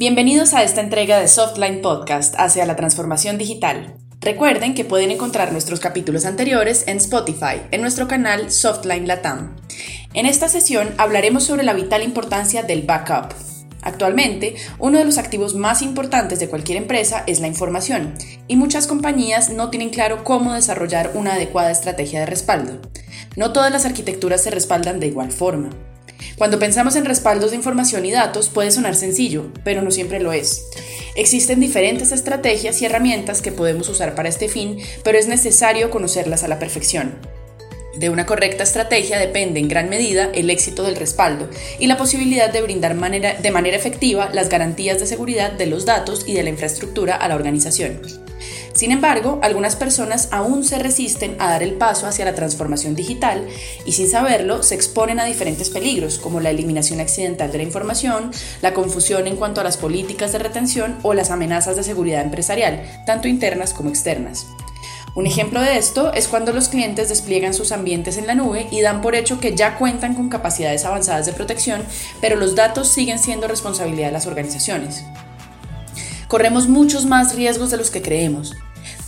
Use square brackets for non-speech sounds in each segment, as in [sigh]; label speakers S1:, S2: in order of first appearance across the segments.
S1: Bienvenidos a esta entrega de Softline Podcast hacia la transformación digital. Recuerden que pueden encontrar nuestros capítulos anteriores en Spotify, en nuestro canal Softline Latam. En esta sesión hablaremos sobre la vital importancia del backup. Actualmente, uno de los activos más importantes de cualquier empresa es la información, y muchas compañías no tienen claro cómo desarrollar una adecuada estrategia de respaldo. No todas las arquitecturas se respaldan de igual forma. Cuando pensamos en respaldos de información y datos puede sonar sencillo, pero no siempre lo es. Existen diferentes estrategias y herramientas que podemos usar para este fin, pero es necesario conocerlas a la perfección. De una correcta estrategia depende en gran medida el éxito del respaldo y la posibilidad de brindar de manera efectiva las garantías de seguridad de los datos y de la infraestructura a la organización. Sin embargo, algunas personas aún se resisten a dar el paso hacia la transformación digital y sin saberlo se exponen a diferentes peligros como la eliminación accidental de la información, la confusión en cuanto a las políticas de retención o las amenazas de seguridad empresarial, tanto internas como externas. Un ejemplo de esto es cuando los clientes despliegan sus ambientes en la nube y dan por hecho que ya cuentan con capacidades avanzadas de protección, pero los datos siguen siendo responsabilidad de las organizaciones. Corremos muchos más riesgos de los que creemos.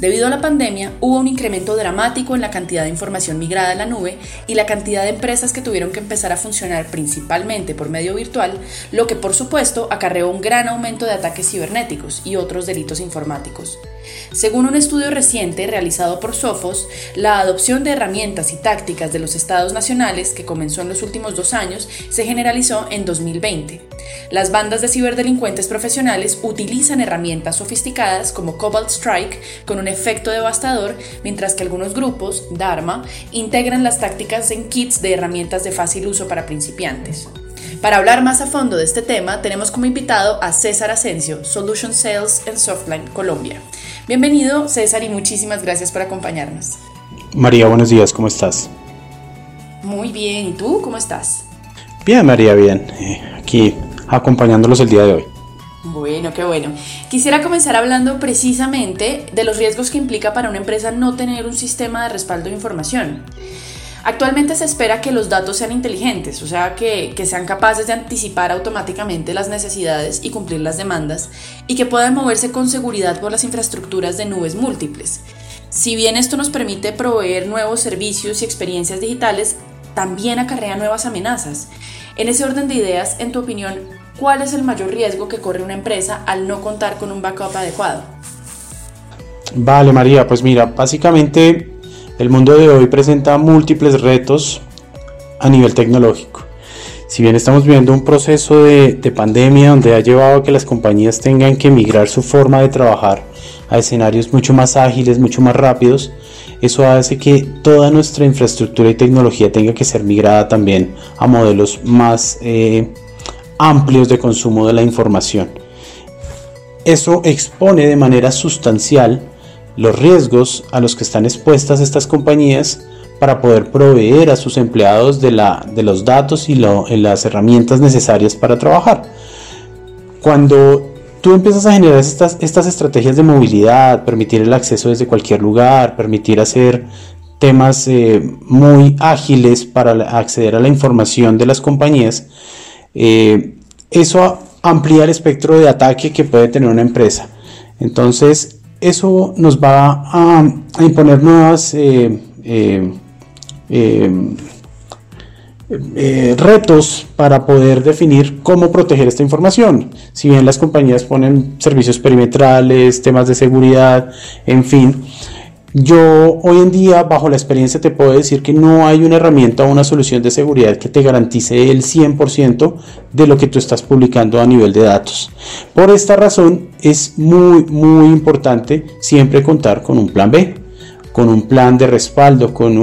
S1: Debido a la pandemia, hubo un incremento dramático en la cantidad de información migrada a la nube y la cantidad de empresas que tuvieron que empezar a funcionar principalmente por medio virtual, lo que por supuesto acarreó un gran aumento de ataques cibernéticos y otros delitos informáticos. Según un estudio reciente realizado por Sophos, la adopción de herramientas y tácticas de los estados nacionales, que comenzó en los últimos dos años, se generalizó en 2020. Las bandas de ciberdelincuentes profesionales utilizan herramientas sofisticadas como Cobalt Strike con un efecto devastador, mientras que algunos grupos, Dharma, integran las tácticas en kits de herramientas de fácil uso para principiantes. Para hablar más a fondo de este tema, tenemos como invitado a César Asensio, Solution Sales en Softline Colombia. Bienvenido, César, y muchísimas gracias por acompañarnos.
S2: María, buenos días, ¿cómo estás?
S1: Muy bien, ¿y tú cómo estás?
S2: Bien, María, bien. Eh, aquí acompañándolos el día de hoy.
S1: Bueno, qué bueno. Quisiera comenzar hablando precisamente de los riesgos que implica para una empresa no tener un sistema de respaldo de información. Actualmente se espera que los datos sean inteligentes, o sea, que, que, sean capaces de anticipar automáticamente las necesidades y cumplir las demandas, y que puedan moverse con seguridad por las infraestructuras de nubes múltiples. Si bien esto nos permite proveer nuevos servicios y experiencias digitales, también acarrea nuevas amenazas. En ese orden de ideas, en tu opinión, ¿cuál es el mayor riesgo que corre una empresa al no contar con un backup adecuado?
S2: Vale, María, pues mira, básicamente el mundo de hoy presenta múltiples retos a nivel tecnológico. Si bien estamos viendo un proceso de, pandemia donde ha llevado a que las compañías tengan que migrar su forma de trabajar a escenarios mucho más ágiles, mucho más rápidos, eso hace que toda nuestra infraestructura y tecnología tenga que ser migrada también a modelos más eh, amplios de consumo de la información. Eso expone de manera sustancial los riesgos a los que están expuestas estas compañías para poder proveer a sus empleados de, la, de los datos y las herramientas necesarias para trabajar. Cuando tú empiezas a generar estas, estrategias de movilidad, permitir el acceso desde cualquier lugar, permitir hacer temas eh, muy ágiles para acceder a la información de las compañías, eh, eso amplía el espectro de ataque que puede tener una empresa. Entonces, eso nos va a, imponer nuevas eh, eh, retos para poder definir cómo proteger esta información. Si bien las compañías ponen servicios perimetrales, temas de seguridad, en fin, yo hoy en día, bajo la experiencia, te puedo decir que no hay una herramienta o una solución de seguridad que te garantice el 100% de lo que tú estás publicando a nivel de datos. Por esta razón, es muy, muy importante siempre contar con un plan B, con un plan de respaldo, con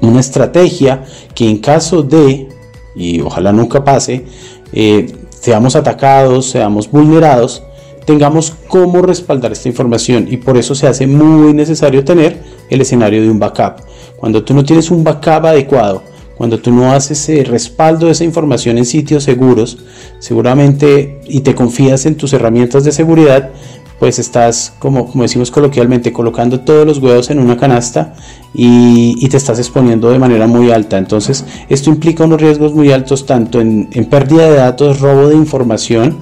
S2: una estrategia que en caso de, y ojalá nunca pase, eh, seamos atacados, seamos vulnerados, tengamos cómo respaldar esta información y por eso se hace muy necesario tener el escenario de un backup. Cuando tú no tienes un backup adecuado, cuando tú no haces ese respaldo de esa información en sitios seguros, seguramente y te confías en tus herramientas de seguridad, pues estás, como, como decimos coloquialmente, colocando todos los huevos en una canasta y, te estás exponiendo de manera muy alta. Entonces, esto implica unos riesgos muy altos tanto en, pérdida de datos, robo de información,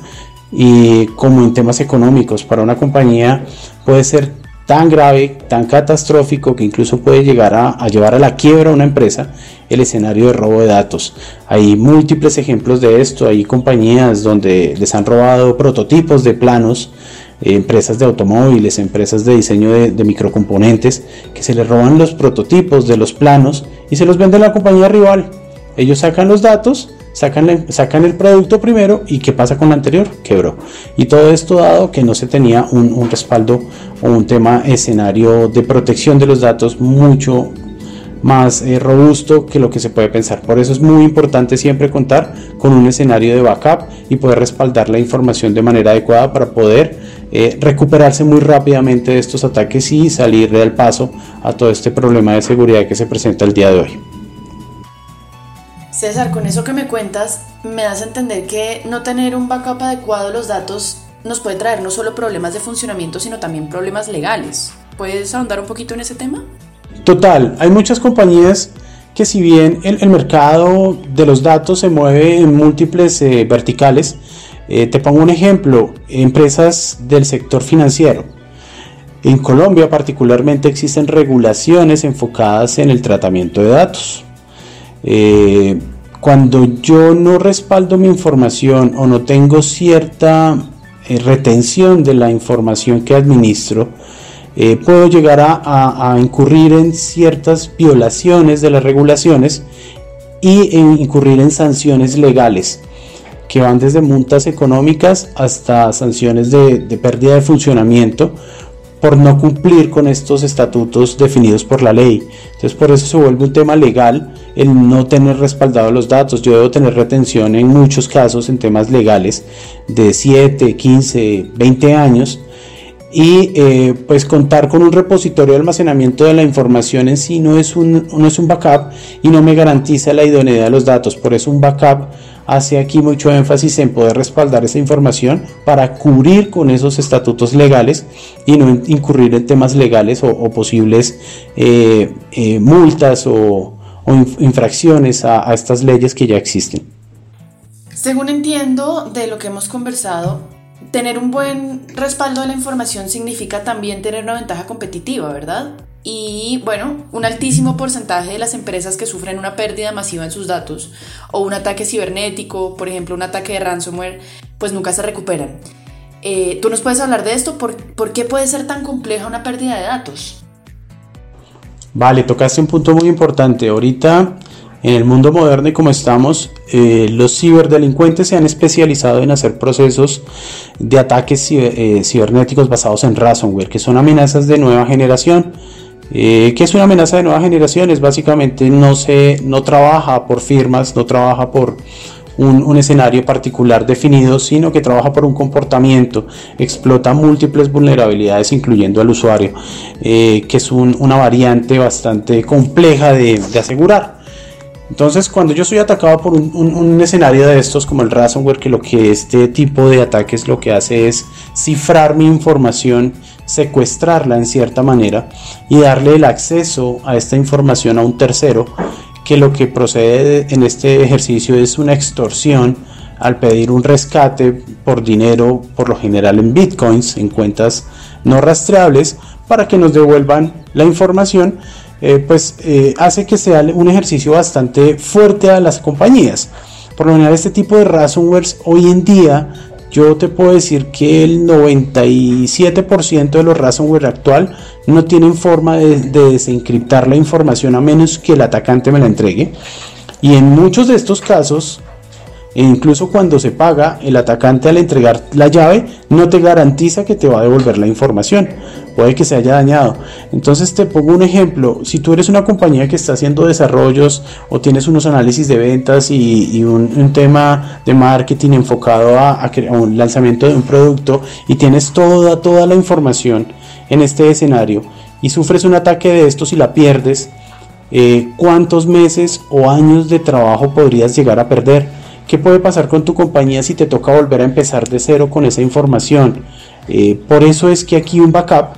S2: y como en temas económicos para una compañía puede ser tan grave, tan catastrófico que incluso puede llegar a, llevar a la quiebra una empresa el escenario de robo de datos. Hay múltiples ejemplos de esto, hay compañías donde les han robado prototipos de planos, empresas de automóviles, empresas de diseño de, de, microcomponentes, que se les roban los prototipos de los planos y se los venden a la compañía rival. Ellos sacan los datos sacan, sacan el producto primero y qué pasa con el anterior, quebró. Y todo esto dado que no se tenía un, respaldo o un tema escenario de protección de los datos mucho más eh, robusto que lo que se puede pensar. Por eso es muy importante siempre contar con un escenario de backup y poder respaldar la información de manera adecuada para poder eh, recuperarse muy rápidamente de estos ataques y salir del paso a todo este problema de seguridad que se presenta el día de hoy.
S1: César, con eso que me cuentas, me das a entender que no tener un backup adecuado de los datos nos puede traer no solo problemas de funcionamiento, sino también problemas legales. ¿Puedes ahondar un poquito en ese tema?
S2: Total, hay muchas compañías que si bien el, mercado de los datos se mueve en múltiples eh, verticales, eh, te pongo un ejemplo, empresas del sector financiero. En Colombia particularmente existen regulaciones enfocadas en el tratamiento de datos. Eh, cuando yo no respaldo mi información o no tengo cierta eh, retención de la información que administro, puedo llegar a, incurrir en ciertas violaciones de las regulaciones y incurrir en sanciones legales que van desde multas económicas hasta sanciones de, pérdida de funcionamiento por no cumplir con estos estatutos definidos por la ley. Entonces por eso se vuelve un tema legal el no tener respaldado los datos. Yo debo tener retención en muchos casos en temas legales de 7, 15, 20 años y eh, pues contar con un repositorio de almacenamiento de la información en sí no es, un, no es un backup y no me garantiza la idoneidad de los datos. Por eso un backup hace aquí mucho énfasis en poder respaldar esa información para cubrir con esos estatutos legales y no incurrir en temas legales o, posibles eh, eh, multas o, infracciones a, a estas leyes que ya existen.
S1: Según entiendo de lo que hemos conversado, tener un buen respaldo de la información significa también tener una ventaja competitiva, ¿verdad? Y bueno, un altísimo porcentaje de las empresas que sufren una pérdida masiva en sus datos o un ataque cibernético, por ejemplo un ataque de ransomware, pues nunca se recuperan. Eh, ¿Tú nos puedes hablar de esto? ¿Por, ¿Por qué puede ser tan compleja una pérdida de datos?
S2: Vale, tocaste un punto muy importante. Ahorita en el mundo moderno y como estamos, eh, los ciberdelincuentes se han especializado en hacer procesos de ataques eh, cibernéticos basados en ransomware, que son amenazas de nueva generación eh, ¿Qué es una amenaza de nueva generación? Es básicamente no, se, no trabaja por firmas, no trabaja por un, escenario particular definido, sino que trabaja por un comportamiento, explota múltiples vulnerabilidades, incluyendo al usuario, eh, que es una variante bastante compleja de, asegurar. Entonces, cuando yo soy atacado por un, un, escenario de estos como el ransomware, que lo que este tipo de ataques lo que hace es cifrar mi información secuestrarla en cierta manera y darle el acceso a esta información a un tercero que lo que procede en este ejercicio es una extorsión al pedir un rescate por dinero, por lo general en bitcoins, en cuentas no rastreables, para que nos devuelvan la información, eh, pues eh, hace que sea un ejercicio bastante fuerte a las compañías. Por lo general este tipo de ransomwares hoy en día yo te puedo decir que el 97% de los ransomware actual no tienen forma de, desencriptar la información a menos que el atacante me la entregue. Y en muchos de estos casos, e incluso cuando se paga, el atacante al entregar la llave no te garantiza que te va a devolver la información puede que se haya dañado. Entonces te pongo un ejemplo, si tú eres una compañía que está haciendo desarrollos o tienes unos análisis de ventas y, un, tema de marketing enfocado a, un lanzamiento de un producto y tienes toda, la información en este escenario y sufres un ataque de estos y la pierdes, eh, ¿cuántos meses o años de trabajo podrías llegar a perder? ¿Qué puede pasar con tu compañía si te toca volver a empezar de cero con esa información? Eh, por eso es que aquí un backup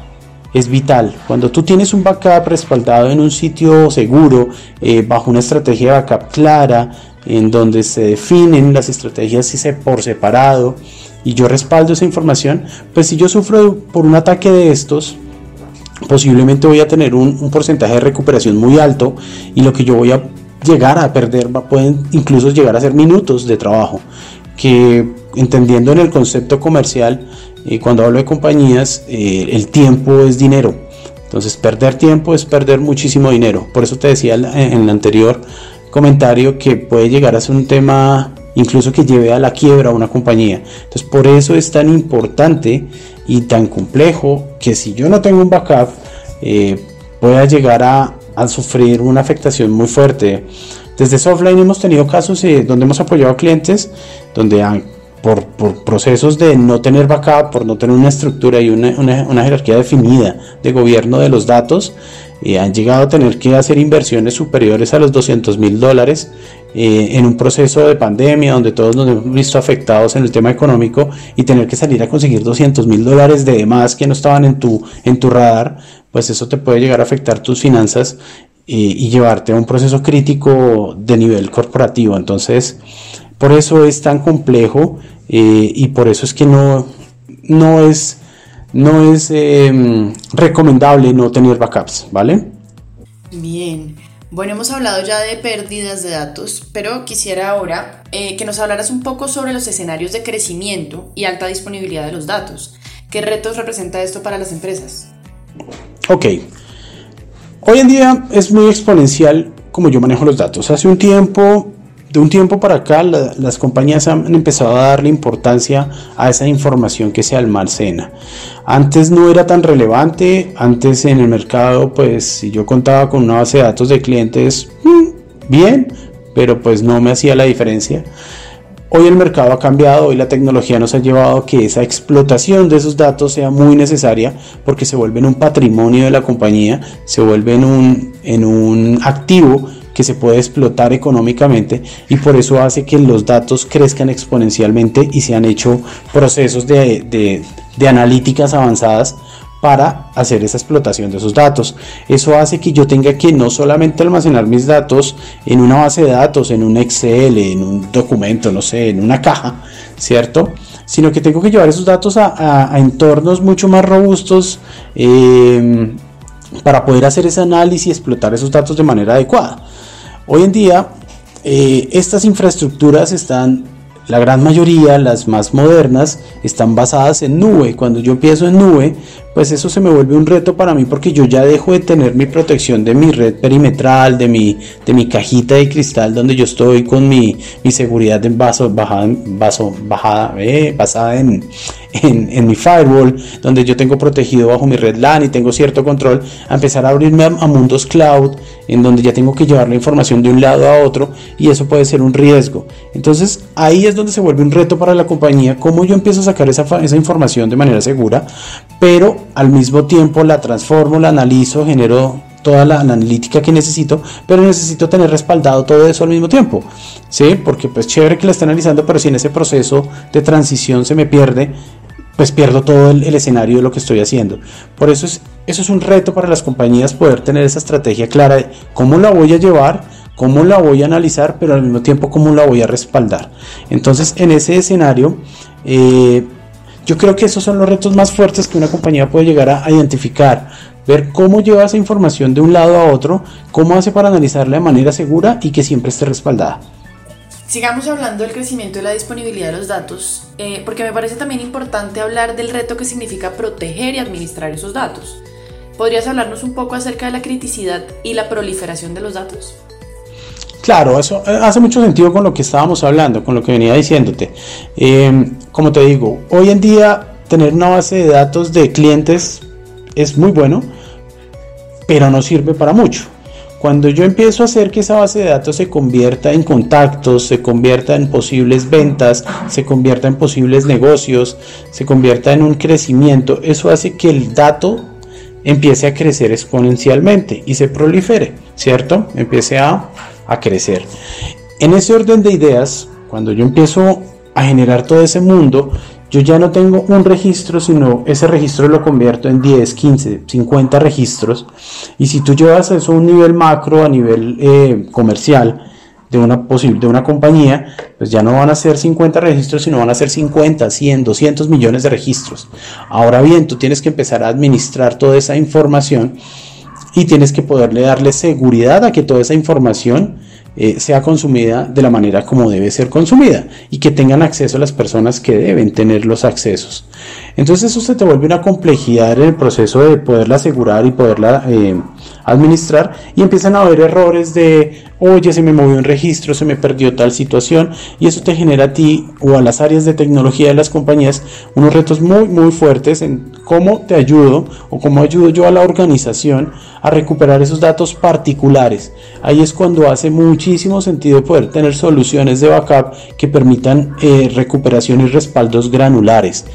S2: es vital. Cuando tú tienes un backup respaldado en un sitio seguro, eh, bajo una estrategia de backup clara, en donde se definen las estrategias por separado y yo respaldo esa información, pues si yo sufro por un ataque de estos, posiblemente voy a tener un, porcentaje de recuperación muy alto y lo que yo voy a llegar a perder pueden incluso llegar a ser minutos de trabajo que entendiendo en el concepto comercial eh, cuando hablo de compañías eh, el tiempo es dinero. Entonces perder tiempo es perder muchísimo dinero. Por eso te decía en el anterior comentario que puede llegar a ser un tema incluso que lleve a la quiebra a una compañía. Entonces por eso es tan importante y tan complejo que si yo no tengo un backup eh, pueda llegar a, sufrir una afectación muy fuerte. Desde Softline hemos tenido casos eh, donde hemos apoyado a clientes donde han, por, procesos de no tener backup, por no tener una estructura y una, una jerarquía definida de gobierno de los datos, eh, han llegado a tener que hacer inversiones superiores a los 200 mil dólares eh, en un proceso de pandemia donde todos nos hemos visto afectados en el tema económico y tener que salir a conseguir 200 mil dólares de más que no estaban en tu, en tu radar, pues eso te puede llegar a afectar tus finanzas eh, y llevarte a un proceso crítico de nivel corporativo. Entonces, por eso es tan complejo y por eso es que no, no es no es em, recomendable no tener backups, ¿vale?
S1: Bien. Bueno, hemos hablado ya de pérdidas de datos, pero quisiera ahora eh, que nos hablaras un poco sobre los escenarios de crecimiento y alta disponibilidad de los datos. ¿Qué retos representa esto para las empresas?
S2: Ok. Hoy en día es muy exponencial como yo manejo los datos. Hace un tiempo de un tiempo para acá las compañías han empezado a darle importancia a esa información que se almacena. Antes no era tan relevante, antes en el mercado pues si yo contaba con una base de datos de clientes, mm, bien, pero pues no me hacía la diferencia. Hoy el mercado ha cambiado, hoy la tecnología nos ha llevado a que esa explotación de esos datos sea muy necesaria porque se vuelven un patrimonio de la compañía, se vuelven un, en un activo que se puede explotar económicamente y por eso hace que los datos crezcan exponencialmente y se han hecho procesos de, analíticas avanzadas para hacer esa explotación de esos datos. Eso hace que yo tenga que no solamente almacenar mis datos en una base de datos, en un Excel, en un documento, no sé, en una caja, ¿cierto? Sino que tengo que llevar esos datos a, entornos mucho más robustos eh, para poder hacer ese análisis y explotar esos datos de manera adecuada. Hoy en día, eh, estas infraestructuras están, la gran mayoría, las más modernas, están basadas en nube. Cuando yo empiezo en nube, pues eso se me vuelve un reto para mí porque yo ya dejo de tener mi protección de mi red perimetral, de mi, de mi cajita de cristal donde yo estoy con mi, mi seguridad en vaso, bajada, vaso, bajada, eh, basada en, en, mi firewall, donde yo tengo protegido bajo mi red LAN y tengo cierto control, a empezar a abrirme a, mundos cloud, en donde ya tengo que llevar la información de un lado a otro y eso puede ser un riesgo. Entonces ahí es donde se vuelve un reto para la compañía, cómo yo empiezo a sacar esa, esa información de manera segura, pero al mismo tiempo la transformo, la analizo, genero toda la, analítica que necesito, pero necesito tener respaldado todo eso al mismo tiempo, ¿sí? Porque pues chévere que la esté analizando, pero si en ese proceso de transición se me pierde, pues pierdo todo el, escenario de lo que estoy haciendo. Por eso es, eso es un reto para las compañías poder tener esa estrategia clara de cómo la voy a llevar, cómo la voy a analizar, pero al mismo tiempo cómo la voy a respaldar. Entonces en ese escenario, eh, yo creo que esos son los retos más fuertes que una compañía puede llegar a, identificar. Ver cómo lleva esa información de un lado a otro, cómo hace para analizarla de manera segura y que siempre esté respaldada.
S1: Sigamos hablando del crecimiento y la disponibilidad de los datos, eh, porque me parece también importante hablar del reto que significa proteger y administrar esos datos. ¿Podrías hablarnos un poco acerca de la criticidad y la proliferación de los datos?
S2: Claro, eso eh, hace mucho sentido con lo que estábamos hablando, con lo que venía diciéndote. Eh, como te digo, hoy en día tener una base de datos de clientes es muy bueno, pero no sirve para mucho. Cuando yo empiezo a hacer que esa base de datos se convierta en contactos, se convierta en posibles ventas, se convierta en posibles negocios, se convierta en un crecimiento, eso hace que el dato empiece a crecer exponencialmente y se prolifere, ¿cierto? Empiece a a crecer. En ese orden de ideas, cuando yo empiezo a generar todo ese mundo, yo ya no tengo un registro, sino ese registro lo convierto en 10, 15, 50 registros. Y si tú llevas eso a un nivel macro, a nivel eh, comercial, de una, de una compañía, pues ya no van a ser 50 registros, sino van a ser 50, 100, 200 millones de registros. Ahora bien, tú tienes que empezar a administrar toda esa información y tienes que poderle darle seguridad a que toda esa información eh, sea consumida de la manera como debe ser consumida y que tengan acceso las personas que deben tener los accesos. Entonces eso se te vuelve una complejidad en el proceso de poderla asegurar y poderla eh, administrar y empiezan a haber errores de, oye, se me movió un registro, se me perdió tal situación y eso te genera a ti o a las áreas de tecnología de las compañías unos retos muy, muy fuertes en cómo te ayudo o cómo ayudo yo a la organización a recuperar esos datos particulares. Ahí es cuando hace muchísimo sentido poder tener soluciones de backup que permitan eh, recuperación y respaldos granulares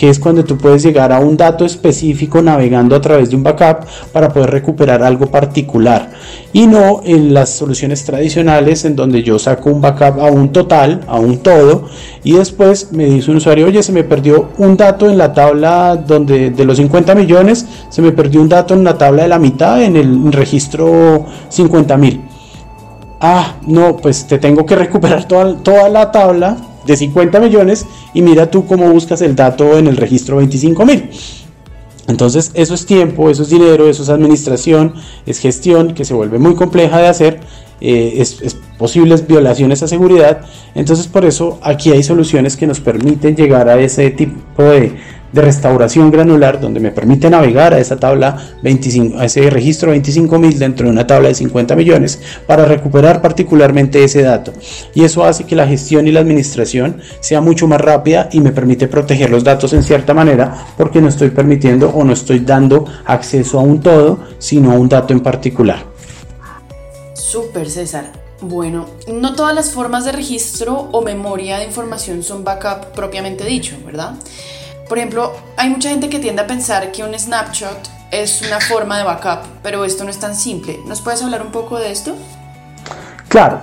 S2: que es cuando tú puedes llegar a un dato específico navegando a través de un backup para poder recuperar algo particular y no en las soluciones tradicionales en donde yo saco un backup a un total, a un todo y después me dice un usuario, oye, se me perdió un dato en la tabla donde de los 50 millones, se me perdió un dato en la tabla de la mitad en el registro 50 mil. Ah, no, pues te tengo que recuperar toda, toda la tabla de 50 millones y mira tú cómo buscas el dato en el registro 25 mil. Entonces eso es tiempo, eso es dinero, eso es administración, es gestión que se vuelve muy compleja de hacer, eh, es, es, posibles violaciones a seguridad. Entonces por eso aquí hay soluciones que nos permiten llegar a ese tipo de, de restauración granular donde me permite navegar a esa tabla 25, a ese registro 25.000 dentro de una tabla de 50 millones para recuperar particularmente ese dato. Y eso hace que la gestión y la administración sea mucho más rápida y me permite proteger los datos en cierta manera porque no estoy permitiendo o no estoy dando acceso a un todo, sino a un dato en particular.
S1: Super César. Bueno, no todas las formas de registro o memoria de información son backup propiamente dicho, ¿verdad? Por ejemplo, hay mucha gente que tiende a pensar que un snapshot es una forma de backup, pero esto no es tan simple. ¿Nos puedes hablar un poco de esto?
S2: Claro.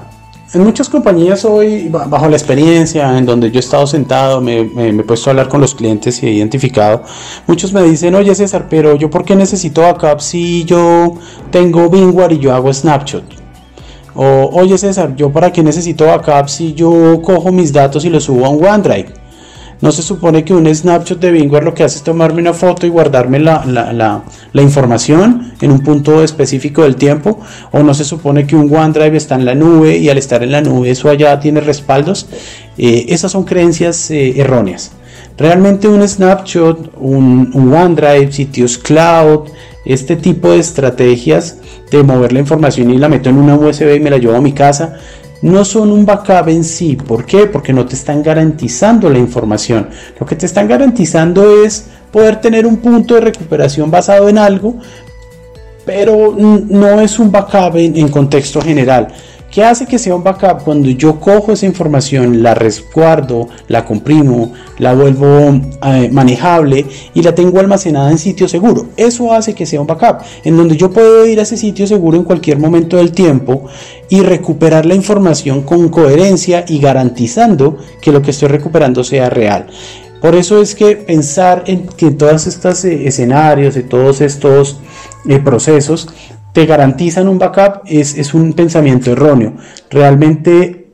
S2: En muchas compañías hoy, bajo la experiencia en donde yo he estado sentado, me, he puesto a hablar con los clientes y he identificado, muchos me dicen, oye César, pero yo por qué necesito backup si yo tengo Bingware y yo hago snapshot? O, oye César, yo para qué necesito backup si yo cojo mis datos y los subo a un OneDrive? No se supone que un snapshot de Bingware lo que hace es tomarme una foto y guardarme la, la, información en un punto específico del tiempo. O no se supone que un OneDrive está en la nube y al estar en la nube eso allá tiene respaldos. Eh, esas son creencias eh, erróneas. Realmente un snapshot, un, un OneDrive, sitios cloud, este tipo de estrategias de mover la información y la meto en una USB y me la llevo a mi casa no son un backup en sí. ¿Por qué? Porque no te están garantizando la información. Lo que te están garantizando es poder tener un punto de recuperación basado en algo, pero no es un backup en, contexto general. ¿Qué hace que sea un backup? Cuando yo cojo esa información, la resguardo, la comprimo, la vuelvo eh, manejable y la tengo almacenada en sitio seguro. Eso hace que sea un backup, en donde yo puedo ir a ese sitio seguro en cualquier momento del tiempo y recuperar la información con coherencia y garantizando que lo que estoy recuperando sea real. Por eso es que pensar en que todos estos eh, escenarios y todos estos eh, procesos te garantizan un backup es, es un pensamiento erróneo. Realmente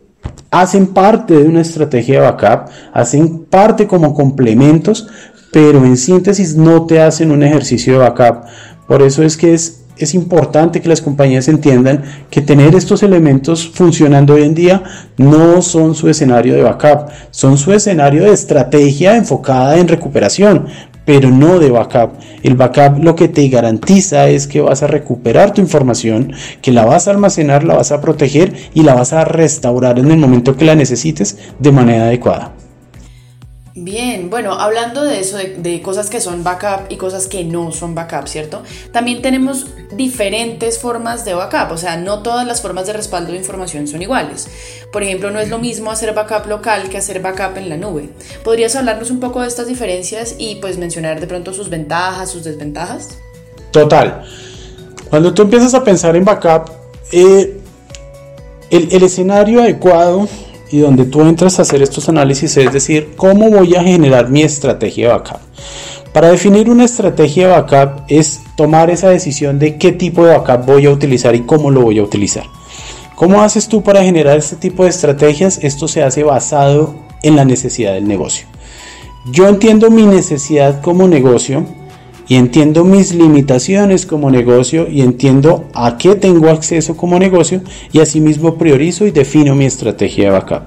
S2: hacen parte de una estrategia de backup, hacen parte como complementos, pero en síntesis no te hacen un ejercicio de backup. Por eso es que es, es importante que las compañías entiendan que tener estos elementos funcionando hoy en día no son su escenario de backup, son su escenario de estrategia enfocada en recuperación, pero no de backup. El backup lo que te garantiza es que vas a recuperar tu información, que la vas a almacenar, la vas a proteger y la vas a restaurar en el momento que la necesites de manera adecuada.
S1: Bien, bueno, hablando de eso, de, cosas que son backup y cosas que no son backup, ¿cierto? También tenemos diferentes formas de backup, o sea, no todas las formas de respaldo de información son iguales. Por ejemplo, no es lo mismo hacer backup local que hacer backup en la nube. ¿Podrías hablarnos un poco de estas diferencias y pues mencionar de pronto sus ventajas, sus desventajas?
S2: Total. Cuando tú empiezas a pensar en backup, eh, el, el escenario adecuado y donde tú entras a hacer estos análisis es decir, ¿cómo voy a generar mi estrategia de backup? Para definir una estrategia de backup es tomar esa decisión de qué tipo de backup voy a utilizar y cómo lo voy a utilizar. ¿Cómo haces tú para generar este tipo de estrategias? Esto se hace basado en la necesidad del negocio. Yo entiendo mi necesidad como negocio y entiendo mis limitaciones como negocio y entiendo a qué tengo acceso como negocio y asimismo priorizo y defino mi estrategia de backup.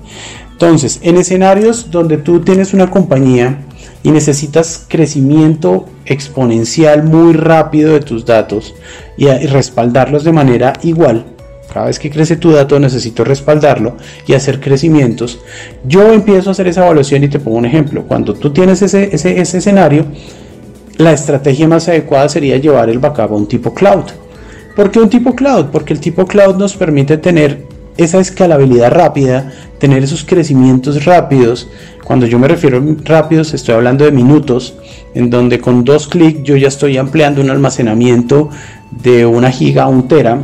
S2: Entonces, en escenarios donde tú tienes una compañía y necesitas crecimiento exponencial muy rápido de tus datos y, respaldarlos de manera igual, cada vez que crece tu dato necesito respaldarlo y hacer crecimientos. Yo empiezo a hacer esa evaluación y te pongo un ejemplo. Cuando tú tienes ese, ese, ese escenario, la estrategia más adecuada sería llevar el backup a un tipo cloud. ¿Por qué un tipo cloud? Porque el tipo cloud nos permite tener esa escalabilidad rápida, tener esos crecimientos rápidos. Cuando yo me refiero a rápidos, estoy hablando de minutos, en donde con dos clics yo ya estoy ampliando un almacenamiento de una giga a un tera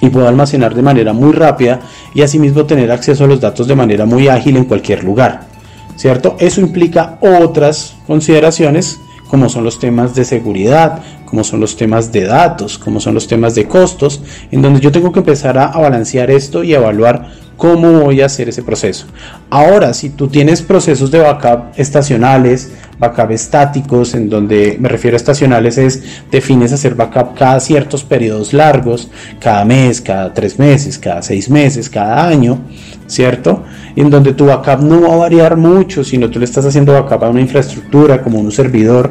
S2: y puedo almacenar de manera muy rápida y asimismo tener acceso a los datos de manera muy ágil en cualquier lugar. ¿Cierto? Eso implica otras consideraciones como son los temas de seguridad, como son los temas de datos, como son los temas de costos, en donde yo tengo que empezar a, balancear esto y evaluar cómo voy a hacer ese proceso. Ahora, si tú tienes procesos de backup estacionales, backup estáticos, en donde me refiero a estacionales es defines hacer backup cada ciertos periodos largos, cada mes, cada tres meses, cada seis meses, cada año, ¿cierto? En donde tu backup no va a variar mucho, sino tú le estás haciendo backup a una infraestructura como un servidor,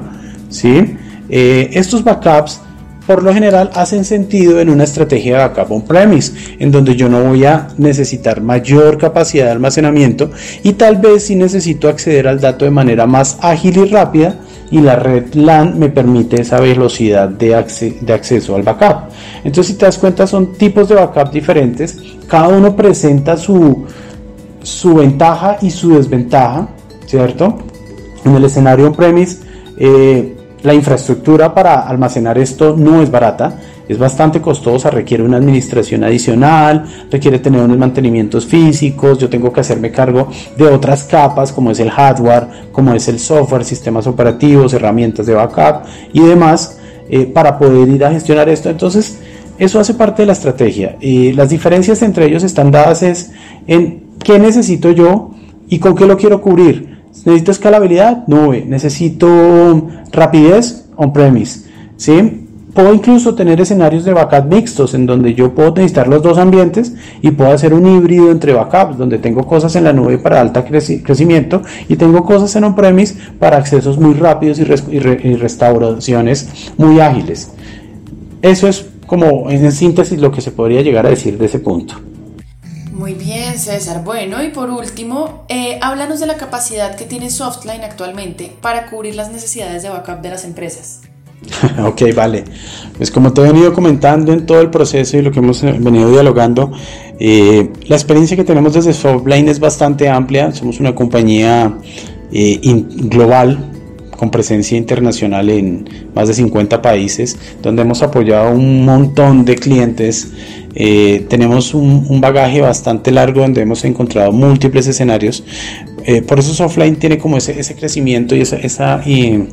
S2: ¿sí? Eh, estos backups por lo general hacen sentido en una estrategia de backup on-premise, en donde yo no voy a necesitar mayor capacidad de almacenamiento y tal vez si necesito acceder al dato de manera más ágil y rápida y la red LAN me permite esa velocidad de, acceso al backup. Entonces si te das cuenta son tipos de backup diferentes, cada uno presenta su, su ventaja y su desventaja, ¿cierto? En el escenario on-premise, eh, la infraestructura para almacenar esto no es barata, es bastante costosa, requiere una administración adicional, requiere tener unos mantenimientos físicos, yo tengo que hacerme cargo de otras capas como es el hardware, como es el software, sistemas operativos, herramientas de backup y demás eh, para poder ir a gestionar esto. Entonces, eso hace parte de la estrategia. Y las diferencias entre ellos están dadas en qué necesito yo y con qué lo quiero cubrir. Necesito escalabilidad, nube. Necesito rapidez, on-premise. ¿sí? Puedo incluso tener escenarios de backup mixtos en donde yo puedo necesitar los dos ambientes y puedo hacer un híbrido entre backups donde tengo cosas en la nube para alta crecimiento y tengo cosas en on-premise para accesos muy rápidos y restauraciones muy ágiles. Eso es como en síntesis lo que se podría llegar a decir de ese punto.
S1: Muy bien, César. Bueno, y por último, eh, háblanos de la capacidad que tiene Softline actualmente para cubrir las necesidades de backup de las empresas. [laughs]
S2: ok, vale. Pues como te he venido comentando en todo el proceso y lo que hemos venido dialogando, eh, la experiencia que tenemos desde Softline es bastante amplia. Somos una compañía eh, global con presencia internacional en más de 50 países, donde hemos apoyado un montón de clientes. Eh, tenemos un, bagaje bastante largo donde hemos encontrado múltiples escenarios. Eh, por eso Softline tiene como ese, ese crecimiento y esa, esa eh,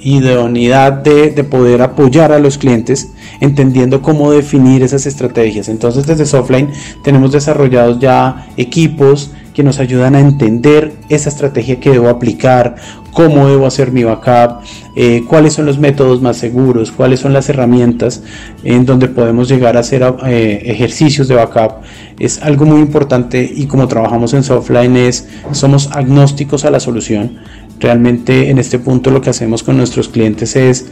S2: idoneidad de, de poder apoyar a los clientes entendiendo cómo definir esas estrategias. Entonces desde Softline tenemos desarrollados ya equipos que nos ayudan a entender esa estrategia que debo aplicar, cómo debo hacer mi backup, eh, cuáles son los métodos más seguros, cuáles son las herramientas en donde podemos llegar a hacer eh, ejercicios de backup. Es algo muy importante y como trabajamos en Softline es, somos agnósticos a la solución. Realmente en este punto lo que hacemos con nuestros clientes es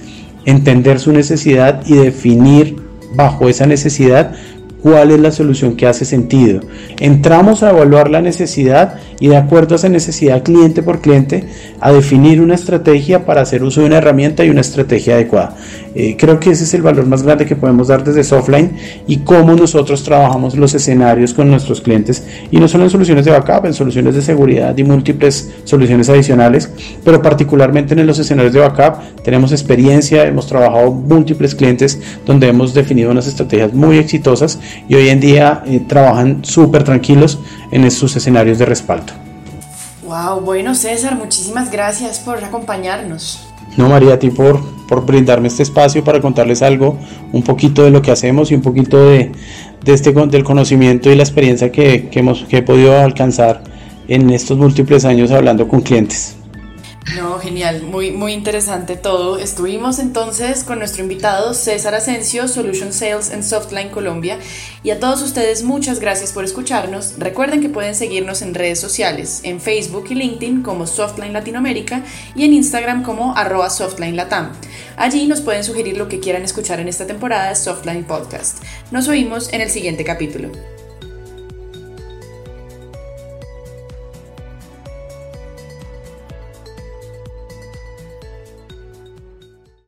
S2: entender su necesidad y definir bajo esa necesidad cuál es la solución que hace sentido. Entramos a evaluar la necesidad y de acuerdo a esa necesidad cliente por cliente a definir una estrategia para hacer uso de una herramienta y una estrategia adecuada. Eh, creo que ese es el valor más grande que podemos dar desde Softline y cómo nosotros trabajamos los escenarios con nuestros clientes y no solo en soluciones de backup, en soluciones de seguridad y múltiples soluciones adicionales, pero particularmente en los escenarios de backup tenemos experiencia, hemos trabajado múltiples clientes donde hemos definido unas estrategias muy exitosas y hoy en día eh, trabajan súper tranquilos en sus escenarios de respaldo.
S1: Wow, bueno César, muchísimas gracias por acompañarnos.
S2: No, María, a ti por por brindarme este espacio para contarles algo, un poquito de lo que hacemos y un poquito de, de este, del conocimiento y la experiencia que, que, hemos, que he podido alcanzar en estos múltiples años hablando con clientes.
S1: No, genial, muy, muy interesante todo. Estuvimos entonces con nuestro invitado César Asensio, Solution Sales en Softline Colombia. Y a todos ustedes muchas gracias por escucharnos. Recuerden que pueden seguirnos en redes sociales, en Facebook y LinkedIn como Softline Latinoamérica y en Instagram como arroba Softline Latam. Allí nos pueden sugerir lo que quieran escuchar en esta temporada de Softline Podcast. Nos oímos en el siguiente capítulo.